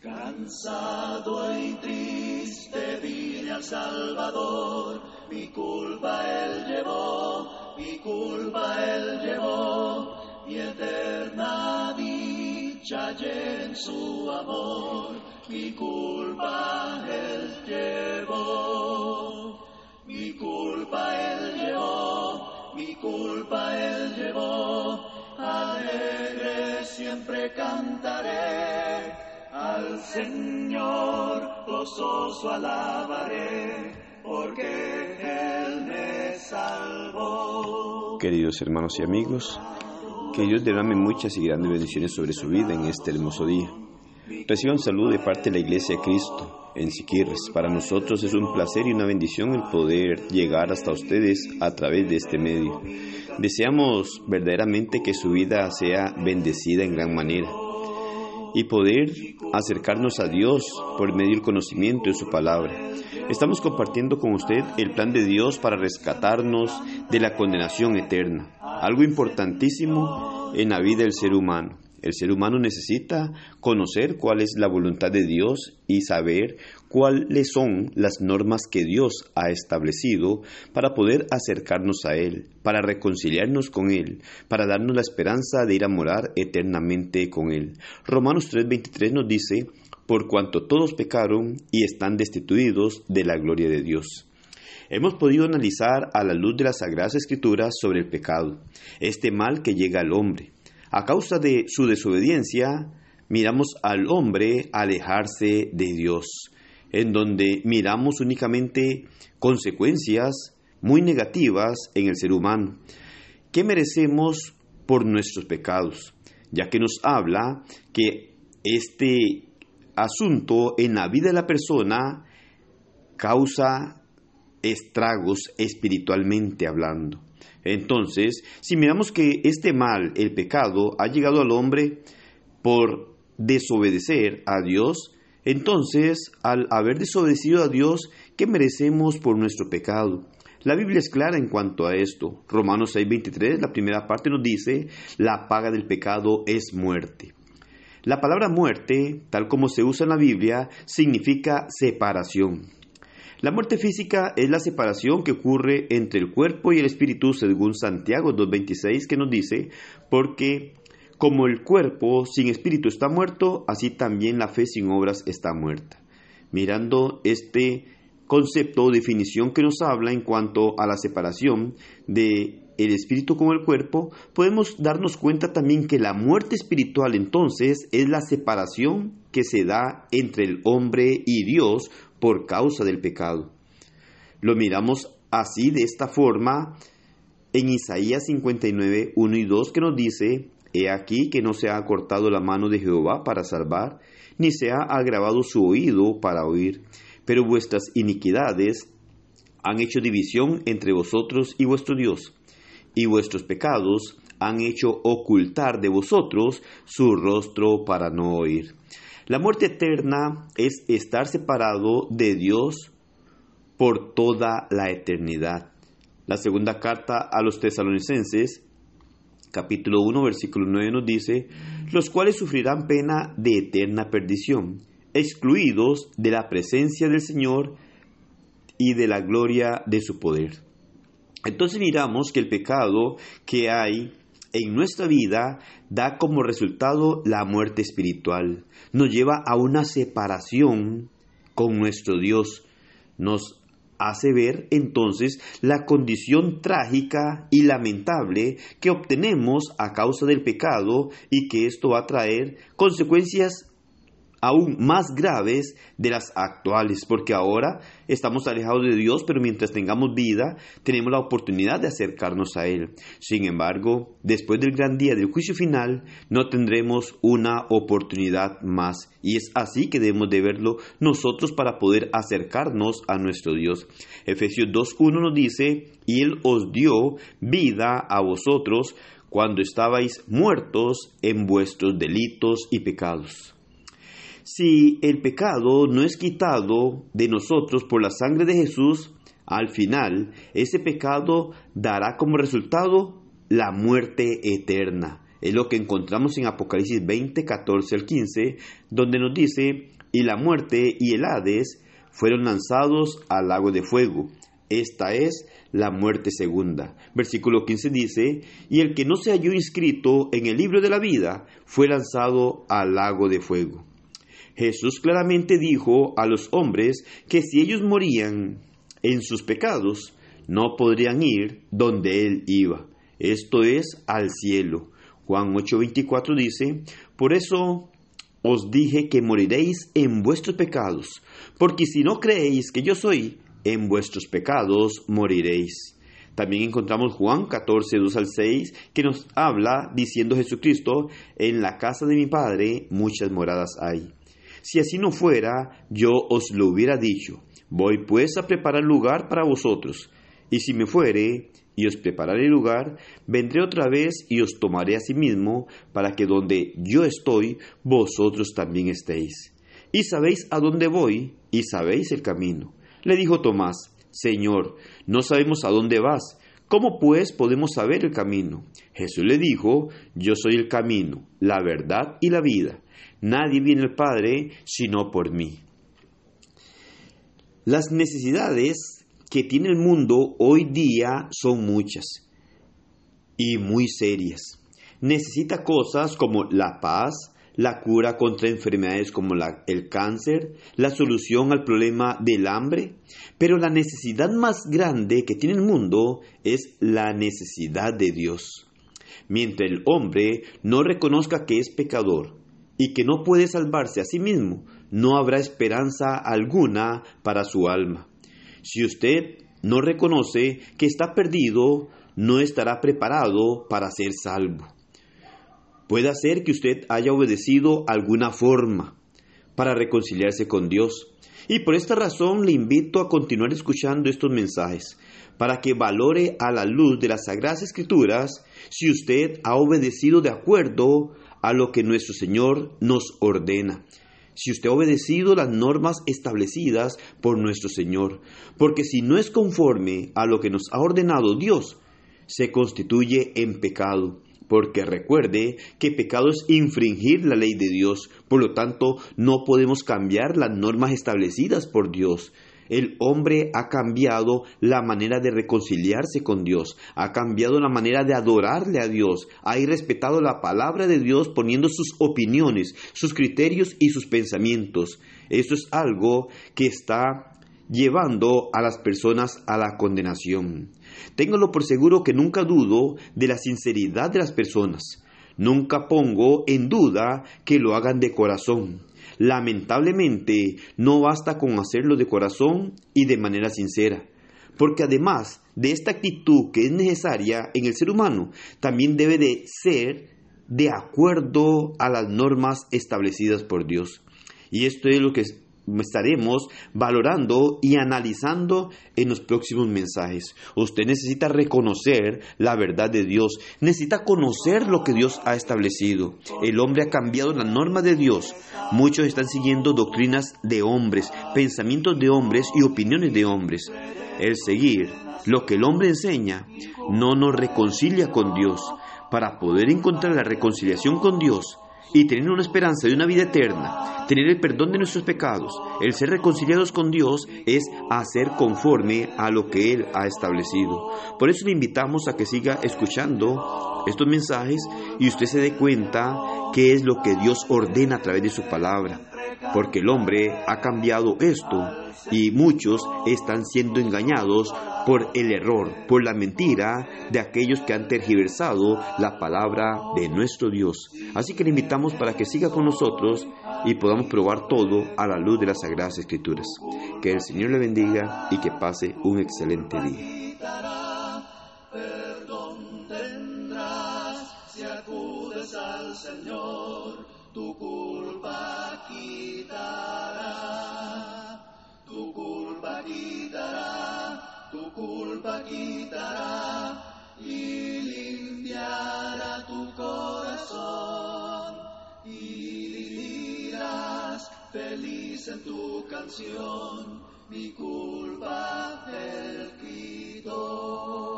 Cansado y triste vine al Salvador, mi culpa él llevó, mi culpa él llevó, mi eterna dicha y en su amor, mi culpa él Señor gozoso alabaré, porque Él me salvó. Queridos hermanos y amigos, que Dios derrame muchas y grandes bendiciones sobre su vida en este hermoso día. Reciban salud de parte de la Iglesia de Cristo en Siquirres. Para nosotros es un placer y una bendición el poder llegar hasta ustedes a través de este medio. Deseamos verdaderamente que su vida sea bendecida en gran manera y poder acercarnos a Dios por medio del conocimiento de su palabra. Estamos compartiendo con usted el plan de Dios para rescatarnos de la condenación eterna, algo importantísimo en la vida del ser humano. El ser humano necesita conocer cuál es la voluntad de Dios y saber cuáles son las normas que Dios ha establecido para poder acercarnos a Él, para reconciliarnos con Él, para darnos la esperanza de ir a morar eternamente con Él. Romanos 3:23 nos dice, por cuanto todos pecaron y están destituidos de la gloria de Dios. Hemos podido analizar a la luz de las Sagradas Escrituras sobre el pecado, este mal que llega al hombre a causa de su desobediencia, miramos al hombre alejarse de Dios, en donde miramos únicamente consecuencias muy negativas en el ser humano. ¿Qué merecemos por nuestros pecados? Ya que nos habla que este asunto en la vida de la persona causa estragos espiritualmente hablando. Entonces, si miramos que este mal, el pecado, ha llegado al hombre por desobedecer a Dios, entonces, al haber desobedecido a Dios, ¿qué merecemos por nuestro pecado? La Biblia es clara en cuanto a esto. Romanos 6:23, la primera parte nos dice, la paga del pecado es muerte. La palabra muerte, tal como se usa en la Biblia, significa separación. La muerte física es la separación que ocurre entre el cuerpo y el espíritu, según Santiago 2.26, que nos dice, porque como el cuerpo sin espíritu está muerto, así también la fe sin obras está muerta. Mirando este concepto o definición que nos habla en cuanto a la separación de el espíritu con el cuerpo, podemos darnos cuenta también que la muerte espiritual entonces es la separación que se da entre el hombre y Dios por causa del pecado. Lo miramos así, de esta forma, en Isaías 59, 1 y 2, que nos dice, He aquí que no se ha cortado la mano de Jehová para salvar, ni se ha agravado su oído para oír, pero vuestras iniquidades han hecho división entre vosotros y vuestro Dios, y vuestros pecados han hecho ocultar de vosotros su rostro para no oír. La muerte eterna es estar separado de Dios por toda la eternidad. La segunda carta a los tesalonicenses, capítulo 1, versículo 9 nos dice, los cuales sufrirán pena de eterna perdición, excluidos de la presencia del Señor y de la gloria de su poder. Entonces miramos que el pecado que hay en nuestra vida da como resultado la muerte espiritual. Nos lleva a una separación con nuestro Dios. Nos hace ver entonces la condición trágica y lamentable que obtenemos a causa del pecado y que esto va a traer consecuencias aún más graves de las actuales, porque ahora estamos alejados de Dios, pero mientras tengamos vida, tenemos la oportunidad de acercarnos a Él. Sin embargo, después del gran día del juicio final, no tendremos una oportunidad más. Y es así que debemos de verlo nosotros para poder acercarnos a nuestro Dios. Efesios 2.1 nos dice, y Él os dio vida a vosotros cuando estabais muertos en vuestros delitos y pecados. Si el pecado no es quitado de nosotros por la sangre de Jesús, al final ese pecado dará como resultado la muerte eterna. Es lo que encontramos en Apocalipsis 20, 14 al 15, donde nos dice, y la muerte y el Hades fueron lanzados al lago de fuego. Esta es la muerte segunda. Versículo 15 dice, y el que no se halló inscrito en el libro de la vida fue lanzado al lago de fuego. Jesús claramente dijo a los hombres que si ellos morían en sus pecados, no podrían ir donde Él iba, esto es al cielo. Juan 8:24 dice, por eso os dije que moriréis en vuestros pecados, porque si no creéis que yo soy, en vuestros pecados moriréis. También encontramos Juan 14, 2 al 6, que nos habla diciendo Jesucristo, en la casa de mi Padre muchas moradas hay. Si así no fuera, yo os lo hubiera dicho. Voy pues a preparar lugar para vosotros. Y si me fuere y os prepararé lugar, vendré otra vez y os tomaré a sí mismo, para que donde yo estoy, vosotros también estéis. Y sabéis a dónde voy, y sabéis el camino. Le dijo Tomás, Señor, no sabemos a dónde vas. ¿Cómo pues podemos saber el camino? Jesús le dijo, Yo soy el camino, la verdad y la vida. Nadie viene al Padre sino por mí. Las necesidades que tiene el mundo hoy día son muchas y muy serias. Necesita cosas como la paz, la cura contra enfermedades como el cáncer, la solución al problema del hambre, pero la necesidad más grande que tiene el mundo es la necesidad de Dios. Mientras el hombre no reconozca que es pecador y que no puede salvarse a sí mismo, no habrá esperanza alguna para su alma. Si usted no reconoce que está perdido, no estará preparado para ser salvo. Puede ser que usted haya obedecido alguna forma para reconciliarse con Dios. Y por esta razón le invito a continuar escuchando estos mensajes, para que valore a la luz de las Sagradas Escrituras si usted ha obedecido de acuerdo a lo que nuestro Señor nos ordena si usted ha obedecido las normas establecidas por nuestro Señor, porque si no es conforme a lo que nos ha ordenado Dios, se constituye en pecado. Porque recuerde que pecado es infringir la ley de Dios, por lo tanto no podemos cambiar las normas establecidas por Dios. El hombre ha cambiado la manera de reconciliarse con Dios, ha cambiado la manera de adorarle a Dios, ha irrespetado la palabra de Dios poniendo sus opiniones, sus criterios y sus pensamientos. Eso es algo que está llevando a las personas a la condenación. Téngalo por seguro que nunca dudo de la sinceridad de las personas. Nunca pongo en duda que lo hagan de corazón. Lamentablemente, no basta con hacerlo de corazón y de manera sincera, porque además de esta actitud que es necesaria en el ser humano, también debe de ser de acuerdo a las normas establecidas por Dios. Y esto es lo que estaremos valorando y analizando en los próximos mensajes. Usted necesita reconocer la verdad de Dios, necesita conocer lo que Dios ha establecido. El hombre ha cambiado la norma de Dios. Muchos están siguiendo doctrinas de hombres, pensamientos de hombres y opiniones de hombres. El seguir lo que el hombre enseña no nos reconcilia con Dios. Para poder encontrar la reconciliación con Dios, y tener una esperanza de una vida eterna, tener el perdón de nuestros pecados, el ser reconciliados con Dios es hacer conforme a lo que Él ha establecido. Por eso le invitamos a que siga escuchando estos mensajes y usted se dé cuenta qué es lo que Dios ordena a través de su palabra, porque el hombre ha cambiado esto y muchos están siendo engañados por el error, por la mentira de aquellos que han tergiversado la palabra de nuestro Dios. Así que le invitamos para que siga con nosotros y podamos probar todo a la luz de las Sagradas Escrituras. Que el Señor le bendiga y que pase un excelente día. Señor, tu culpa tu culpa quitará y limpiará tu corazón y dirás feliz en tu canción, mi culpa él quitó.